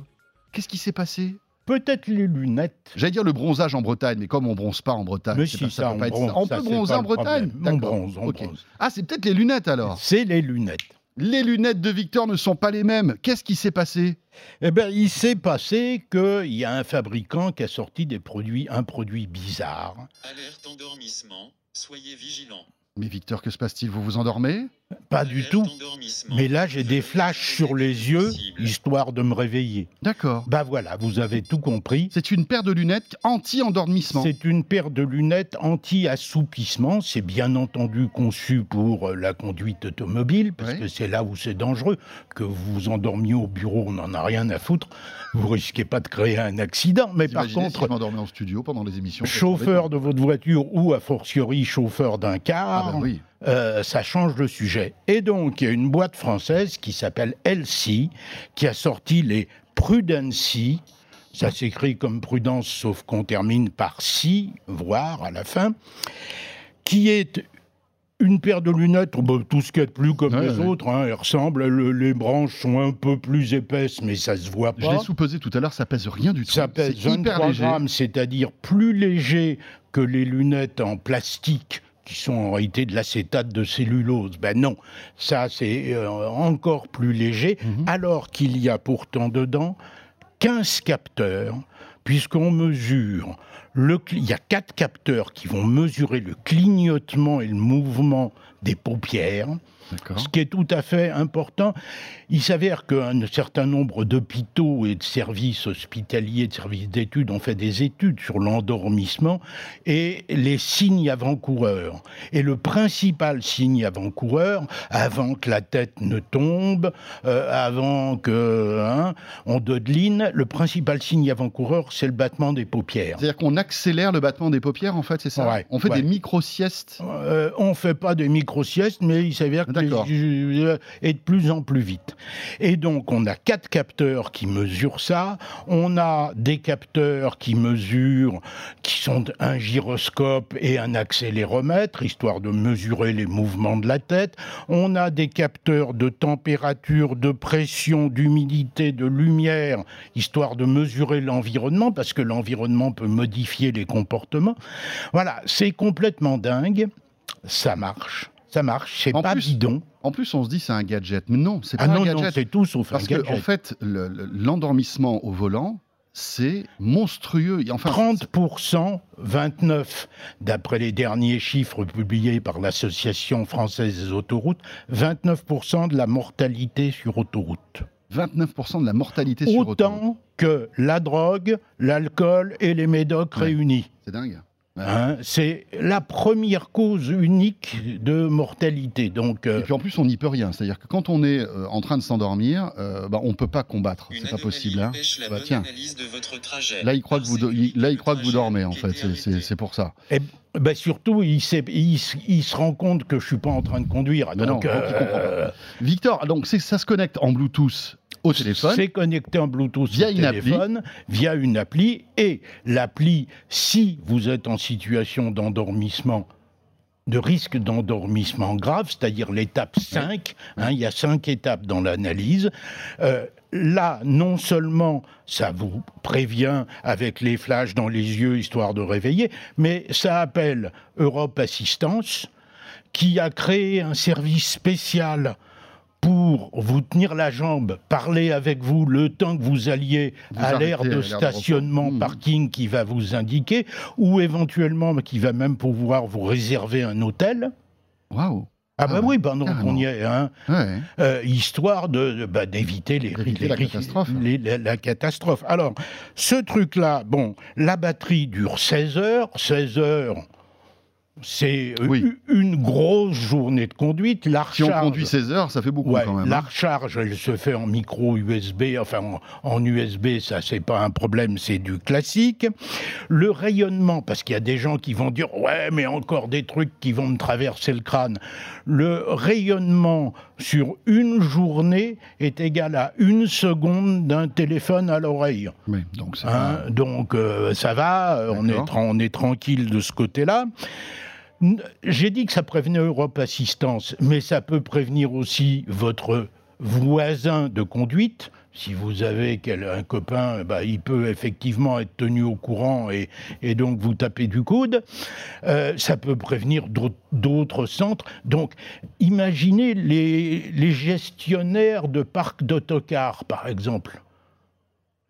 Qu'est-ce qui s'est passé? Peut-être les lunettes. J'allais dire le bronzage en Bretagne, mais comme on bronze pas en Bretagne, mais si, ça, peut on, on peut bronzer en Bretagne. On bronze, on bronze. Ah, c'est peut-être les lunettes alors. C'est les lunettes. Les lunettes de Victor ne sont pas les mêmes. Qu'est-ce qui s'est passé? Eh bien, il s'est passé qu'il y a un fabricant qui a sorti des produits, un produit bizarre. Alerte endormissement, soyez vigilants. Mais Victor, que se passe-t-il? Vous vous endormez? Pas du tout. Mais là, j'ai des flashs sur les yeux, histoire de me réveiller. D'accord. Bah voilà, vous avez tout compris. C'est une paire de lunettes anti-endormissement. C'est une paire de lunettes anti-assoupissement. C'est bien entendu conçu pour euh, la conduite automobile, parce que c'est là où c'est dangereux. Que vous vous endormiez au bureau, on n'en a rien à foutre. Vous risquez pas de créer un accident. Mais par contre. Si je en studio pendant les émissions. Chauffeur de votre voiture ou, a fortiori, chauffeur d'un car. Ah ben oui. Euh, ça change de sujet. Et donc, il y a une boîte française qui s'appelle LC, qui a sorti les Prudency. Ça s'écrit comme prudence, sauf qu'on termine par si, voire à la fin, qui est une paire de lunettes, tout ce qu'il y a de plus comme les autres, hein, elles ressemblent, les branches sont un peu plus épaisses, mais ça se voit pas. Je l'ai sous-pesé tout à l'heure, ça pèse rien du tout. Ça pèse 23 grammes, c'est-à-dire plus léger que les lunettes en plastique qui sont en réalité de l'acétate de cellulose. Ben non, ça c'est euh, encore plus léger, mhm. alors qu'il y a pourtant dedans 15 capteurs, puisqu'on mesure il y a quatre capteurs qui vont mesurer le clignotement et le mouvement des paupières ce qui est tout à fait important. Il s'avère qu'un certain nombre d'hôpitaux et de services hospitaliers, de services d'études ont fait des études sur l'endormissement et les signes avant-coureurs. Et le principal signe avant-coureur, avant que la tête ne tombe, euh, avant que hein, on dodeline, le principal signe avant-coureur, c'est le battement des paupières. C'est-à-dire qu'on accélère le battement des paupières, en fait, c'est ça? On fait des micro-siestes? Euh, On fait pas des micro-siestes, mais il s'avère que et de plus en plus vite. Et donc, on a quatre capteurs qui mesurent ça. On a des capteurs qui mesurent, qui sont un gyroscope et un accéléromètre, histoire de mesurer les mouvements de la tête. On a des capteurs de température, de pression, d'humidité, de lumière, histoire de mesurer l'environnement, parce que l'environnement peut modifier les comportements. Voilà, c'est complètement dingue. Ça marche ça marche, c'est pas bidon. En plus, on se dit c'est un gadget, mais non, c'est ah pas un gadget. c'est tout sauf Parce un gadget. en fait, l'endormissement au volant, c'est monstrueux. Enfin, 30%, 29 d'après les derniers chiffres publiés par l'Association française des autoroutes, 29% de la mortalité sur autoroute. 29% de la mortalité sur autoroute. Autant que la drogue, l'alcool et les médocs réunis. C'est dingue. Hein, c'est la première cause unique de mortalité. Donc, euh, Et puis en plus, on n'y peut rien. C'est-à-dire que quand on est euh, en train de s'endormir, euh, bah, on ne peut pas combattre. C'est pas possible. Hein. Bah, tiens. Là, il croit que vous, là, il croit que vous dormez, en fait. C'est pour ça. Et, bah, surtout, il, il, il, se rend compte que je suis pas en train de conduire. Donc, Victor, donc ça se connecte en Bluetooth téléphone. C'est connecté en Bluetooth via une téléphone, appli. via une appli. Et l'appli, si vous êtes en situation d'endormissement, de risque d'endormissement grave, c'est-à-dire l'étape 5, hein, il y a cinq étapes dans l'analyse, euh, là, non seulement ça vous prévient avec les flashs dans les yeux, histoire de réveiller, mais ça appelle Europe Assistance, qui a créé un service spécial pour vous tenir la jambe, parler avec vous le temps que vous alliez à l'aire de stationnement, hmm. parking qui va vous indiquer, ou éventuellement qui va même pouvoir vous réserver un hôtel. Waouh ah, bah ah oui, pendant qu'on y est, hein, euh, histoire de, bah, d'éviter les, les, la, catastrophe. la, catastrophe. Alors, ce truc-là, bon, la batterie dure 16 heures, 16 heures, c'est euh, une grosse journée de conduite. La recharge, si on conduit 16 heures, ça fait beaucoup quand même. La hein. recharge, elle se fait en micro USB, enfin en, USB, ça c'est pas un problème, c'est du classique. Le rayonnement, parce qu'il y a des gens qui vont dire ouais, mais encore des trucs qui vont me traverser le crâne. Le rayonnement sur une journée est égal à une seconde d'un téléphone à l'oreille. donc, hein, donc euh, ça va, on est, on est tranquille de ce côté-là. J'ai dit que ça prévenait Europe Assistance, mais ça peut prévenir aussi votre voisin de conduite. Si vous avez un copain, bah, il peut effectivement être tenu au courant et, donc vous taper du coude. Euh, ça peut prévenir d'autres centres. Donc, imaginez les, les gestionnaires de parcs d'autocars, par exemple.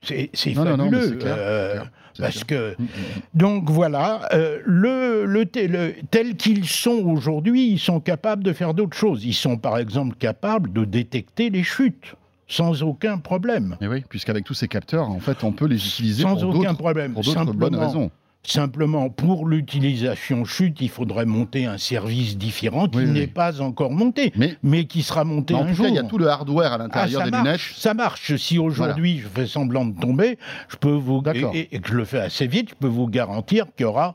C'est fabuleux. Que, mm, mm, mm. donc voilà, euh, le, le, tel qu'ils sont aujourd'hui, ils sont capables de faire d'autres choses. Ils sont par exemple capables de détecter les chutes sans aucun problème. Et oui, puisqu'avec tous ces capteurs, en fait, on peut les utiliser sans aucun problème. pour d'autres bonnes raisons. Simplement, pour l'utilisation chute, il faudrait monter un service différent qui n'est pas encore monté, mais, qui sera monté un jour. il y a tout le hardware à l'intérieur ah, des lunettes. Ça marche. Si aujourd'hui je fais semblant de tomber, je peux vous et, et, que je le fais assez vite, je peux vous garantir qu'il y aura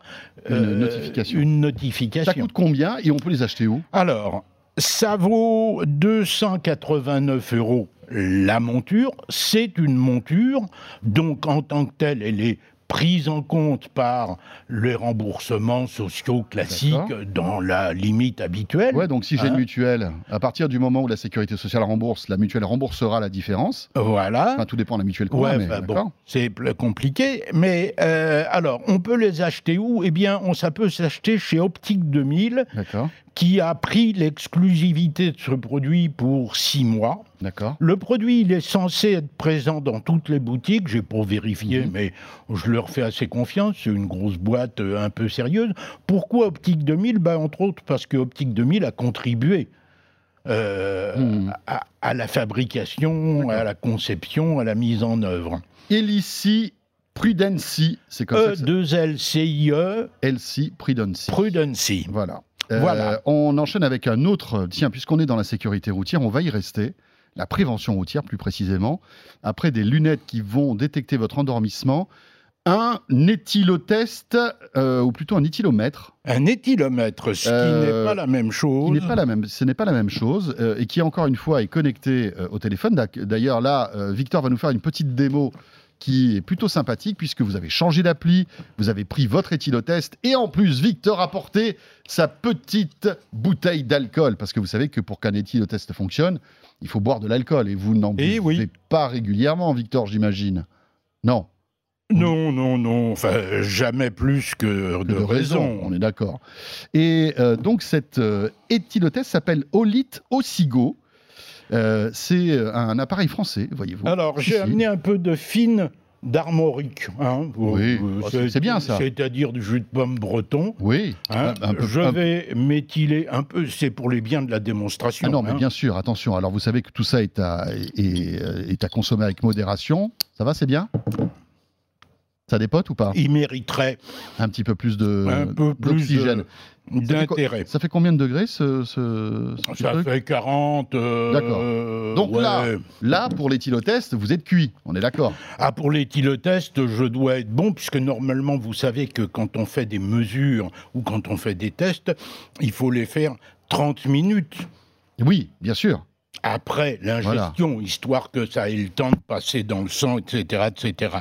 une, euh, notification. une notification. Ça coûte combien et on peut les acheter où? Alors, ça vaut 289 euros la monture. C'est une monture, donc en tant que telle, elle est prise en compte par les remboursements sociaux classiques dans la limite habituelle. Ouais, donc si j'ai une hein. mutuelle, à partir du moment où la sécurité sociale rembourse, la mutuelle remboursera la différence. Voilà. Enfin, tout dépend de la mutuelle quoi, mais bon, c'est compliqué. Mais euh, alors, on peut les acheter où? Eh bien, on, ça peut s'acheter chez Optique 2000, qui a pris l'exclusivité de ce produit pour six mois. D'accord. Le produit, il est censé être présent dans toutes les boutiques. J'ai pour vérifier, mhm. mais je leur fais assez confiance. C'est une grosse boîte euh, un peu sérieuse. Pourquoi Optique 2000 ben, Entre autres parce que Optique 2000 a contribué euh, mhm. à, la fabrication, à la conception, à la mise en œuvre. Elici Prudency, c'est comme e ça. E2L-C-I-E. LC Prudency. Prudency. Voilà. voilà. Euh, on enchaîne avec un autre. Tiens, puisqu'on est dans la sécurité routière, on va y rester la prévention routière plus précisément, après des lunettes qui vont détecter votre endormissement, un éthylotest, euh, ou plutôt un éthylomètre. Un éthylomètre, ce qui n'est pas la même chose. n'est pas la même, ce n'est pas la même chose, euh, et qui encore une fois est connecté euh, au téléphone. D'ailleurs là, Victor va nous faire une petite démo qui est plutôt sympathique puisque vous avez changé d'appli, vous avez pris votre éthylotest et en plus Victor a porté sa petite bouteille d'alcool parce que vous savez que pour qu'un éthylotest fonctionne, il faut boire de l'alcool et vous n'en buvez pas régulièrement, Victor, j'imagine. Non. Non, non, non, enfin, jamais plus que, de, raison. On est d'accord. Et euh, donc, cet euh, éthylotest s'appelle Olite Osigo. Euh, c'est un appareil français, voyez-vous. Alors, j'ai amené un peu de fine d'armorique. Hein, oui, oh, c'est bien ça. C'est-à-dire du jus de pomme breton. Oui. Hein. je vais méthyler un peu, c'est pour les biens de la démonstration. Ah non, mais hein. bien sûr, attention. Alors vous savez que tout ça est à, est à consommer avec modération. Ça va, c'est bien? Ça dépote ou pas? Il mériterait un petit peu plus de d'oxygène. D'intérêt. Ça fait combien de degrés ce, Ça fait 40. Euh, d'accord. Donc là, là, pour l'éthylotest, vous êtes cuit, on est d'accord Ah, pour l'éthylotest, je dois être bon, puisque normalement, vous savez que quand on fait des mesures ou quand on fait des tests, il faut les faire 30 minutes. Oui, bien sûr après l'ingestion, histoire que ça ait le temps de passer dans le sang, etc. etc.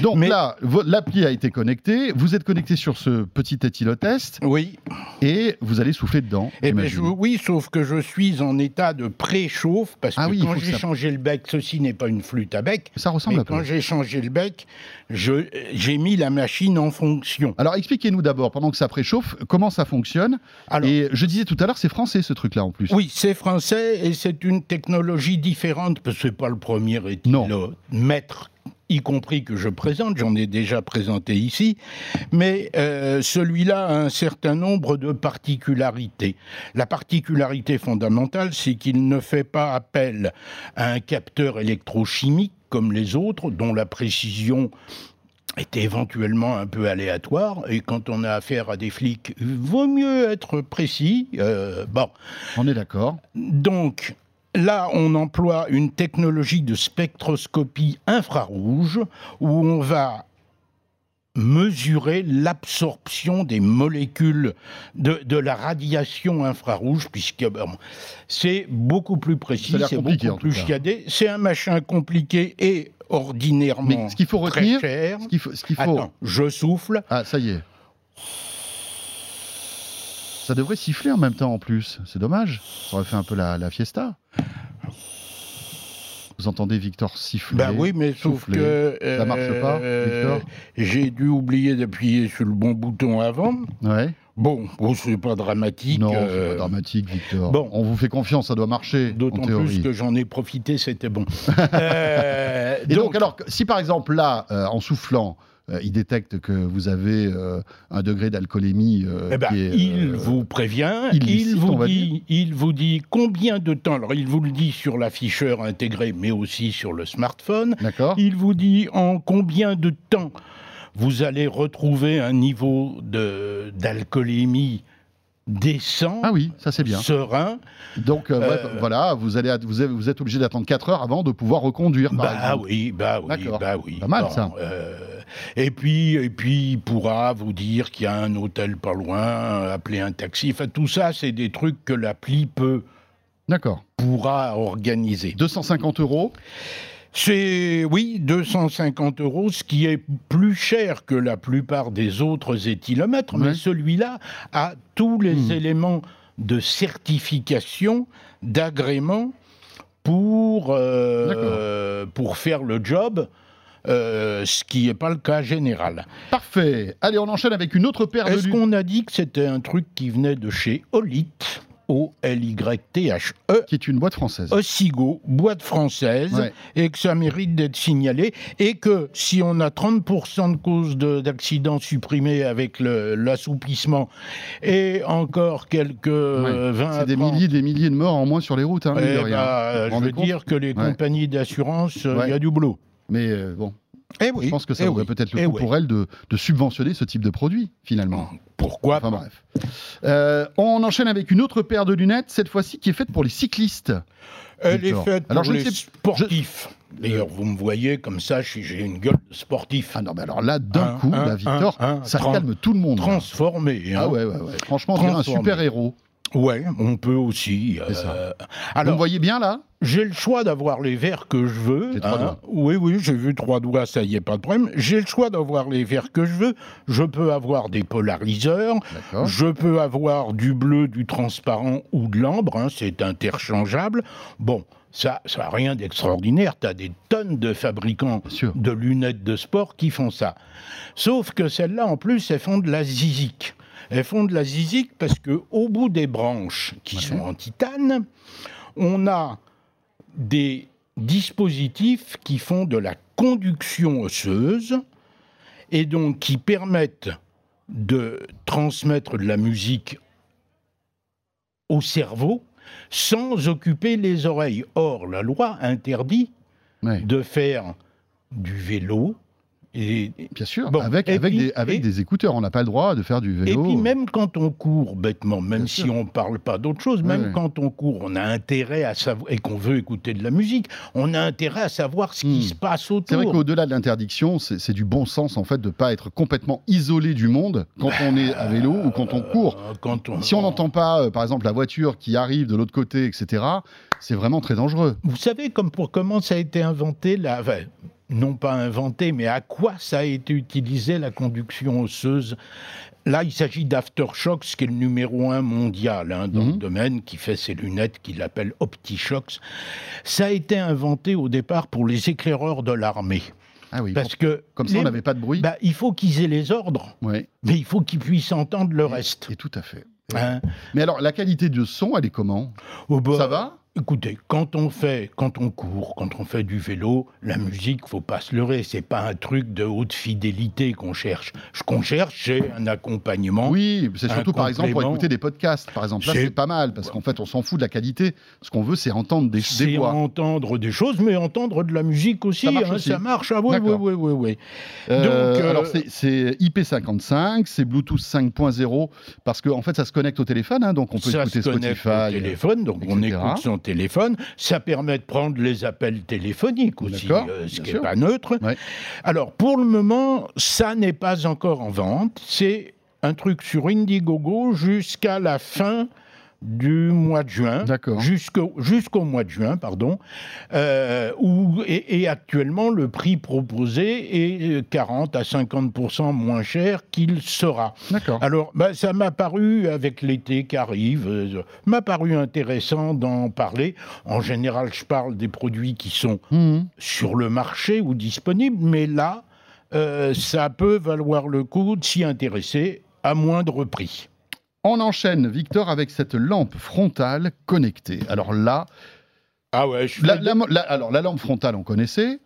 Donc là, l'appli a été connectée, vous êtes connecté sur ce petit éthylotest. Oui. Et vous allez souffler dedans. Eh ben, oui, sauf que je suis en état de préchauffe, parce ah que quand j'ai changé le bec, ceci n'est pas une flûte à bec. Ça ressemble mais quand j'ai changé le bec, j'ai mis la machine en fonction. Alors expliquez-nous d'abord, pendant que ça préchauffe, comment ça fonctionne. et je disais tout à l'heure, c'est français ce truc-là en plus. Oui, c'est français et c'est une technologie différente, parce que ce n'est pas le premier maître y compris que je présente, j'en ai déjà présenté ici, mais euh, celui-là a un certain nombre de particularités. La particularité fondamentale, c'est qu'il ne fait pas appel à un capteur électrochimique comme les autres, dont la précision est éventuellement un peu aléatoire, et quand on a affaire à des flics, il vaut mieux être précis. Euh, bon. On est d'accord. Donc, Là, on emploie une technologie de spectroscopie infrarouge où on va mesurer l'absorption des molécules de, la radiation infrarouge, puisque c'est beaucoup plus précis, c'est beaucoup plus chiadé. C'est un machin compliqué et ordinairement ce qu'il faut retenir, très cher. Ce qu'il faut, ce qu'il faut... Attends, je souffle. Ah, ça y est. Ça devrait siffler en même temps en plus. C'est dommage. Ça aurait fait un peu la, fiesta. Vous entendez Victor siffler Ben oui, mais sauf que. ça marche pas, euh, Victor J'ai dû oublier d'appuyer sur le bon bouton avant. Ouais. Bon, c'est pas dramatique. Non, c'est pas euh, dramatique, Victor. Bon. On vous fait confiance, ça doit marcher. D'autant plus que j'en ai profité, c'était bon. Euh, Et donc, alors, si par exemple là, en soufflant, euh, il détecte que vous avez euh, un degré d'alcoolémie euh, eh ben, il vous prévient, il, vous dit, il vous dit combien de temps. Alors il vous le dit sur l'afficheur intégré, mais aussi sur le smartphone. D'accord. Il vous dit en combien de temps vous allez retrouver un niveau d'alcoolémie décent, ah oui, ça c'est bien. serein. Donc voilà, vous, allez, vous, êtes, obligé d'attendre 4 heures avant de pouvoir reconduire. Par bah oui, bah oui, bah oui. Pas mal ça. Et puis, et puis, il pourra vous dire qu'il y a un hôtel pas loin, appeler un taxi. Enfin, tout ça, c'est des trucs que l'appli peut. D'accord. Pourra organiser. 250 euros c'est, oui, 250 euros, ce qui est plus cher que la plupart des autres éthylomètres, mais celui-là a tous les hmm. éléments de certification, d'agrément pour, euh, pour faire le job euh, ce qui n'est pas le cas général. Parfait. Allez, on enchaîne avec une autre paire de Est-ce qu'on a dit que c'était un truc qui venait de chez O-L-Y-T-H-E. Qui est une boîte française. Osigo, boîte française, et que ça mérite d'être signalé. Et que si on a 30% de causes d'accidents supprimés avec l'assouplissement et encore quelques 20 C'est des milliers des milliers de morts en moins sur les routes. Hein, eh bah, je veux dire que les compagnies d'assurance, euh, il y a du boulot. Mais euh, bon, eh oui, je pense que ça aurait peut-être le eh coup pour elle de, subventionner ce type de produit, finalement. Pourquoi Enfin bref. Euh, on enchaîne avec une autre paire de lunettes, cette fois-ci qui est faite pour les cyclistes. Elle est faite pour les sportifs. D'ailleurs, vous me voyez comme ça, j'ai une gueule de sportif. Ah non, mais alors là, d'un coup, la Victor, ça calme tout le monde. Transformé. Hein. Ah ouais, ouais, ouais. Franchement, c'est un super héros. Ouais, on peut aussi. Euh, alors, vous me voyez bien là? J'ai le choix d'avoir les verres que je veux. Hein. Oui, oui, j'ai vu trois doigts, ça y est, pas de problème. J'ai le choix d'avoir les verres que je veux. Je peux avoir des polariseurs. Je peux avoir du bleu, du transparent ou de l'ambre. Hein, c'est interchangeable. Bon. Ça, ça n'a rien d'extraordinaire. Tu as des tonnes de fabricants de lunettes de sport qui font ça. Sauf que celles-là, en plus, elles font de la zizique. Elles font de la zizique parce que au bout des branches qui sont en titane, on a des dispositifs qui font de la conduction osseuse et donc qui permettent de transmettre de la musique au cerveau sans occuper les oreilles. Or, la loi interdit de faire du vélo, Bien sûr, avec, avec, des, avec des écouteurs, on n'a pas le droit de faire du vélo. Et puis même quand on court, bêtement, même si on ne parle pas d'autre chose, même quand on court, on a intérêt à savoir, et qu'on veut écouter de la musique, on a intérêt à savoir ce qui hmm. se passe autour. C'est vrai qu'au-delà de l'interdiction, c'est du bon sens en fait de ne pas être complètement isolé du monde quand on est à vélo ou quand on court. Euh, quand on... Si on n'entend pas, euh, par exemple, la voiture qui arrive de l'autre côté, etc., c'est vraiment très dangereux. Vous savez comme pour comment ça a été inventé, la non pas inventé, mais à quoi ça a été utilisé la conduction osseuse? Là, il s'agit d'Aftershocks, qui est le numéro un mondial hein, dans le mhm. domaine, qui fait ses lunettes qu'il appelle OptiShocks. Ça a été inventé au départ pour les éclaireurs de l'armée. Ah oui, parce que comme ça, on n'avait pas de bruit. Bah, il faut qu'ils aient les ordres, mais il faut qu'ils puissent entendre le reste. Et tout à fait. Hein? Mais alors, la qualité de son, elle est comment? Oh, bah, Ça va? Écoutez, quand on fait, quand on court, quand on fait du vélo, la musique, faut pas se leurrer, c'est pas un truc de haute fidélité qu'on cherche. Ce qu'on cherche, c'est un accompagnement. Oui, c'est surtout par exemple pour écouter des podcasts. Par exemple, là c'est pas mal parce qu'en fait on s'en fout de la qualité. Ce qu'on veut, c'est entendre des, des voix. entendre des choses, mais entendre de la musique aussi. Ça marche. Hein, Ça marche. Ah, oui, oui, oui, oui, euh, Donc, euh, alors c'est IP55, c'est Bluetooth 5.0 parce qu'en en fait ça se connecte au téléphone, hein, donc on peut écouter Spotify. Au téléphone, donc on écoute son téléphone. Ça permet de prendre les appels téléphoniques aussi, euh, ce qui n'est pas neutre. Alors, pour le moment, ça n'est pas encore en vente. C'est un truc sur Indiegogo jusqu'à la fin du mois de juin, jusqu'au mois de juin, pardon, euh, où, et, actuellement le prix proposé est 40 à 50% moins cher qu'il sera. Alors, bah, ça m'a paru, avec l'été qui arrive, euh, m'a paru intéressant d'en parler. En général, je parle des produits qui sont mmh. sur le marché ou disponibles, mais là, euh, ça peut valoir le coup de s'y intéresser à moindre prix. On enchaîne, Victor, avec cette lampe frontale connectée. Alors là, ah ouais, la, alors la lampe frontale, on connaissait.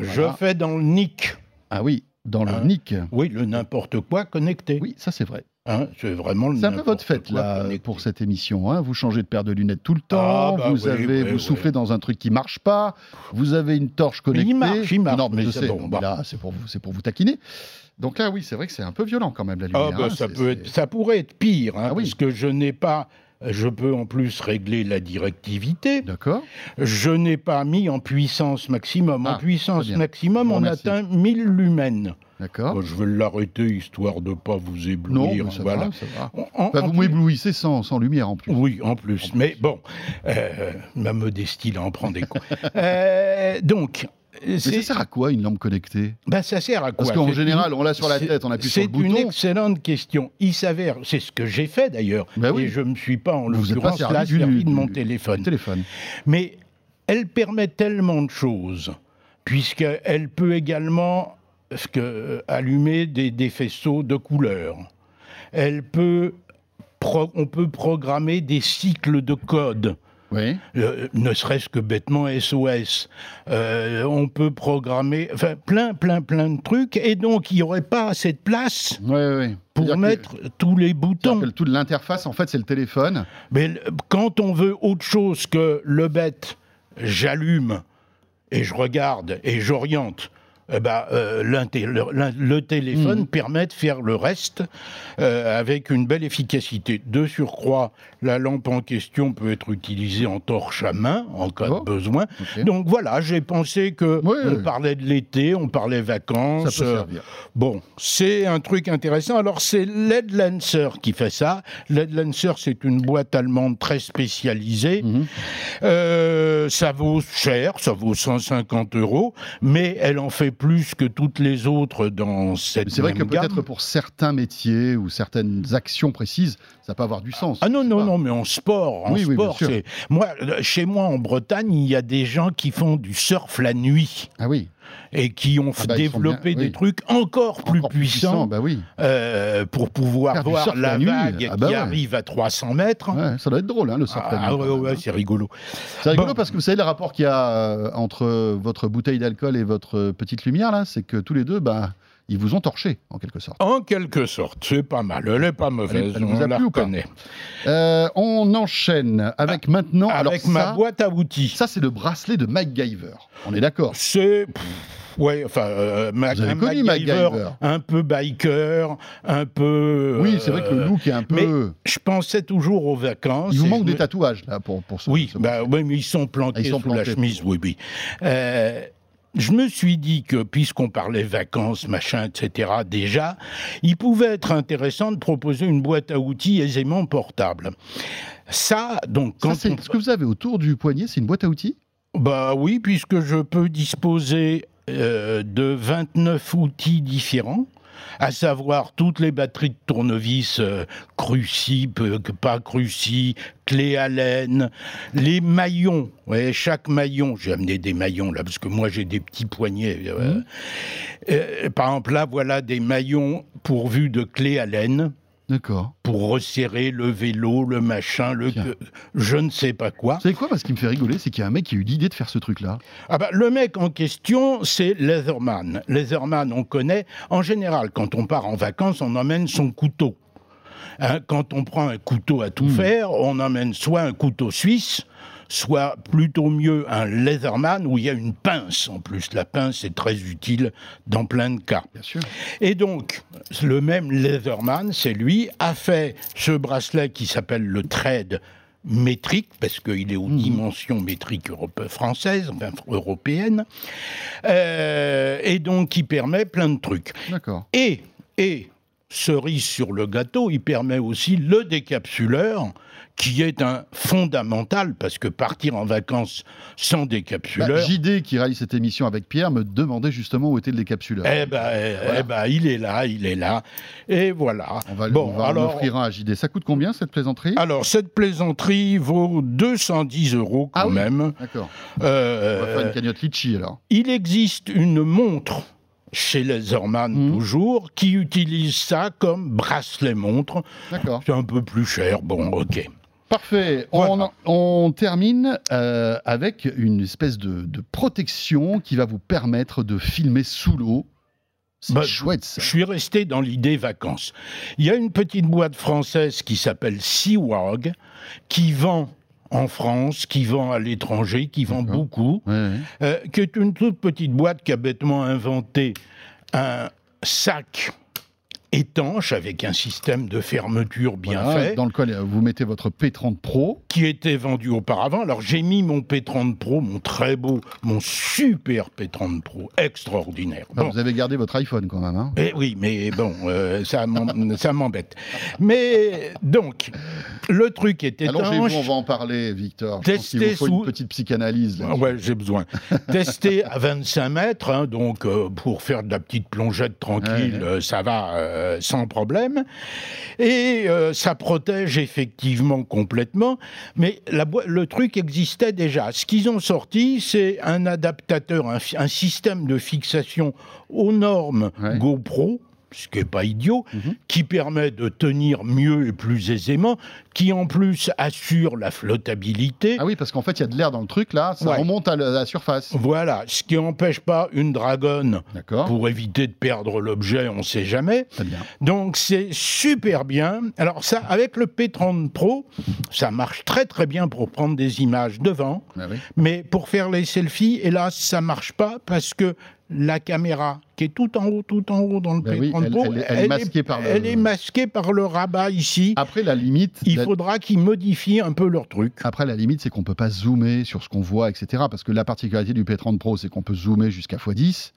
Je fais dans le NIC. Ah oui, dans le hein NIC. Oui, le n'importe quoi connecté. Oui, ça c'est vrai. Hein, c'est vraiment le C'est un peu votre fête là pour cette émission. Hein. Vous changez de paire de lunettes tout le temps. Ah, bah vous avez, vous soufflez dans un truc qui marche pas. Vous avez une torche connectée. Il marche, il marche. Non, mais, je sais. Bah. là, c'est pour vous, c'est pour vous taquiner. Donc là, oui, c'est vrai que c'est un peu violent quand même la lumière. Ah bah, hein, ça, peut être, ça pourrait être pire, hein, ah parce que je n'ai pas. Je peux en plus régler la directivité. D'accord. Je n'ai pas mis en puissance maximum. en ah, puissance maximum, on atteint 1000 lumens. D'accord. je vais l'arrêter histoire de ne pas vous éblouir. Non, ça va, ça va. Bah, vous m'éblouissez sans, sans, lumière en plus. Oui, en plus. mais bon, euh, ma modestie là en prend des coups. euh, donc, mais ça sert à quoi une lampe connectée? Ben, Ça sert à quoi Parce qu'en général, on l'a sur la tête, on appuie sur le bouton. C'est une excellente question. Il s'avère, c'est ce que j'ai fait d'ailleurs, ben et je ne me suis pas en l'occurrence là servi de mon téléphone. téléphone. Mais elle permet tellement de choses, puisqu'elle peut également que, allumer des, des faisceaux de couleurs. Elle peut on peut programmer des cycles de code. Oui. Euh, ne serait-ce que bêtement SOS. Euh, on peut programmer, enfin, plein, plein, plein de trucs, et donc il n'y aurait pas assez de place pour mettre tous les boutons. Toute l'interface, en fait, c'est le téléphone. Mais quand on veut autre chose que le bête, j'allume et je regarde et j'oriente eh ben, euh, le, téléphone hmm. permet de faire le reste euh, avec une belle efficacité. De surcroît, la lampe en question peut être utilisée en torche à main en cas de oh. besoin. Donc voilà, j'ai pensé que on parlait de l'été, on parlait vacances. Euh, bon, c'est un truc intéressant. Alors c'est LED Lancer qui fait ça. LED Lancer, c'est une boîte allemande très spécialisée. Mhm. ça vaut cher, ça vaut 150 euros, mais elle en fait plus que toutes les autres dans cette C'est vrai que peut-être pour certains métiers ou certaines actions précises, ça peut avoir du sens. Ah non, non, non, mais en sport, en sport, c'est... Moi, chez moi en Bretagne, il y a des gens qui font du surf la nuit. Ah oui et qui ont ah bah, développé des trucs encore plus puissants, bah oui. euh, pour pouvoir voir la vague ah bah qui arrive à 300 mètres. ça doit être drôle, hein, le surf ah, ah, ouais, c'est rigolo. C'est rigolo parce que vous savez le rapport qu'il y a euh, entre votre bouteille d'alcool et votre petite lumière, là, c'est que tous les deux, bah, ils vous ont torché, en quelque sorte. En quelque sorte, c'est pas mal. Elle est pas mauvaise, elle, vous on la reconnaît. Euh, on enchaîne avec maintenant... Avec ma boîte à outils. Ça, c'est le bracelet de MacGyver. On est d'accord? C'est... Ouais, enfin, euh, un MacGyver, un peu biker, un peu. Oui, c'est vrai que le euh, look est un peu. Mais je pensais toujours aux vacances. Il vous manque des tatouages là pour pour ça. Oui, bah, oui, mais ils sont planqués ils sont sous la chemise. Oui, oui. Euh, je me suis dit que, puisqu'on parlait vacances, machin, etc., déjà, il pouvait être intéressant de proposer une boîte à outils aisément portable. Ça, donc, quand. Ce que vous avez autour du poignet, c'est une boîte à outils? Bah oui, puisque je peux disposer euh, de 29 outils différents à savoir toutes les batteries de tournevis euh, cruci, pas cruci, clé Allen, les maillons. Ouais, chaque maillon, j'ai amené des maillons là parce que moi j'ai des petits poignets. Euh, mmh. euh, par exemple là, voilà des maillons pourvus de clé Allen. D'accord. Pour resserrer le vélo, le machin, le je ne sais pas quoi. C'est quoi Parce qu'il me fait rigoler, c'est qu'il y a un mec qui a eu l'idée de faire ce truc-là. Ah bah, le mec en question, c'est Leatherman. Leatherman, on connaît. En général, quand on part en vacances, on emmène son couteau. Hein, quand on prend un couteau à tout hmm. faire, on emmène soit un couteau suisse, soit plutôt mieux un Leatherman où il y a une pince en plus. La pince est très utile dans plein de cas. Bien sûr. Et donc, le même Leatherman, c'est lui, a fait ce bracelet qui s'appelle le Trade métrique, parce qu'il est aux mmh. dimensions métriques françaises, enfin européennes, euh, et donc qui permet plein de trucs. D'accord. Et, et, cerise sur le gâteau, il permet aussi le décapsuleur, qui est un fondamental, parce que partir en vacances sans décapsuleur... Bah, JD, qui réalise cette émission avec Pierre, me demandait justement où était le décapsuleur. Eh ben, eh, ben il est là, il est là. Et voilà. On va, bon, on alors, offrir un à JD. Ça coûte combien, cette plaisanterie? Alors, cette plaisanterie vaut 210 euros quand ah même. D'accord. Euh, on va faire une cagnotte litchi, alors. Il existe une montre chez les Zorman mmh. toujours, qui utilise ça comme bracelet-montre. D'accord. C'est un peu plus cher, bon, ok. Parfait. On, termine euh, avec une espèce de, protection qui va vous permettre de filmer sous l'eau. C'est bah, chouette ça. Je suis resté dans l'idée vacances. Il y a une petite boîte française qui s'appelle Seawag qui vend en France, qui vend à l'étranger, qui vend beaucoup, euh, qui est une toute petite boîte qui a bêtement inventé un sac étanche avec un système de fermeture bien fait. Dans lequel vous mettez votre P30 Pro. Qui était vendu auparavant. Alors j'ai mis mon P30 Pro, mon très beau, mon super P30 Pro, extraordinaire. Vous avez gardé votre iPhone quand même. Hein eh oui, mais bon, euh, ça m'embête. Mais donc, le truc était étanche. allongez on va en parler, Victor. Tester faut une petite psychanalyse. Là, ouais, j'ai besoin. Tester à 25 mètres, hein, donc euh, pour faire de la petite plongette tranquille, euh, ça va euh, sans problème. Et euh, ça protège effectivement complètement, mais le truc existait déjà. Ce qu'ils ont sorti, c'est un adaptateur, un, système de fixation aux normes GoPro ce qui n'est pas idiot, mhm. qui permet de tenir mieux et plus aisément, qui en plus assure la flottabilité. Ah oui, parce qu'en fait, il y a de l'air dans le truc, là, ça remonte à la surface. Voilà, ce qui n'empêche pas une dragonne, pour éviter de perdre l'objet, on ne sait jamais. bien. Donc c'est super bien. Alors ça, avec le P30 Pro, ça marche très très bien pour prendre des images devant, ah mais pour faire les selfies, hélas, ça marche pas parce que la caméra qui est tout en haut, tout en haut dans le ben P30 elle, est masquée par le... elle est masquée par le rabat ici. Après, la limite... Il faudra qu'ils modifient un peu leur truc. Après, la limite, c'est qu'on ne peut pas zoomer sur ce qu'on voit, etc. Parce que la particularité du P30 Pro, c'est qu'on peut zoomer jusqu'à x10.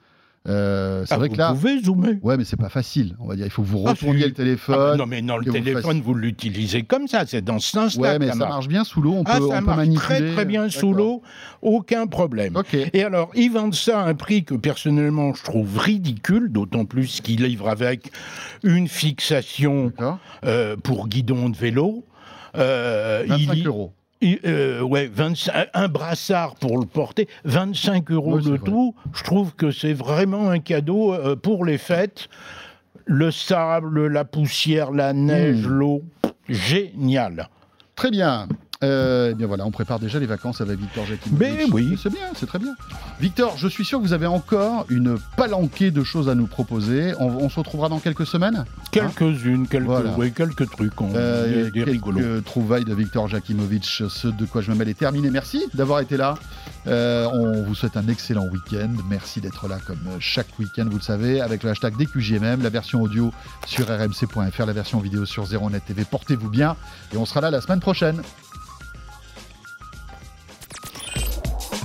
Euh, c'est ah, vrai que là. Vous pouvez zoomer. Ouais, mais c'est pas facile. On va dire, il faut que vous ah, retourniez le téléphone. Ah, non, mais non, le téléphone, vous, l'utilisez comme ça. C'est dans ce sens-là. Ouais, mais ça, marche. bien sous l'eau. On ah, peut, ça marche très très bien sous l'eau. Aucun problème. Et alors, ils vendent ça à un prix que personnellement je trouve ridicule, d'autant plus qu'ils livrent avec une fixation euh, pour guidon de vélo. Euh, 25 euros. Euh, ouais, 25, un brassard pour le porter, 25 euros le tout. Je trouve que c'est vraiment un cadeau euh, pour les fêtes. Le sable, la poussière, la neige, hmm. l'eau, génial. Très bien. Euh, eh bien voilà, on prépare déjà les vacances avec Victor Jacquin. Mais oui. C'est bien, c'est très bien. Victor, je suis sûr que vous avez encore une palanquée de choses à nous proposer. On, se retrouvera dans quelques semaines? Quelques-unes, quelques, quelques trucs. On, euh, des, quelques trouvailles de Victor Jakimovic. Ce de quoi je me mêle est terminé. Merci d'avoir été là. Euh, on vous souhaite un excellent week-end. Merci d'être là comme chaque week-end, vous le savez, avec le hashtag DQJMM, la version audio sur rmc.fr, la version vidéo sur 0net TV. Portez-vous bien et on sera là la semaine prochaine.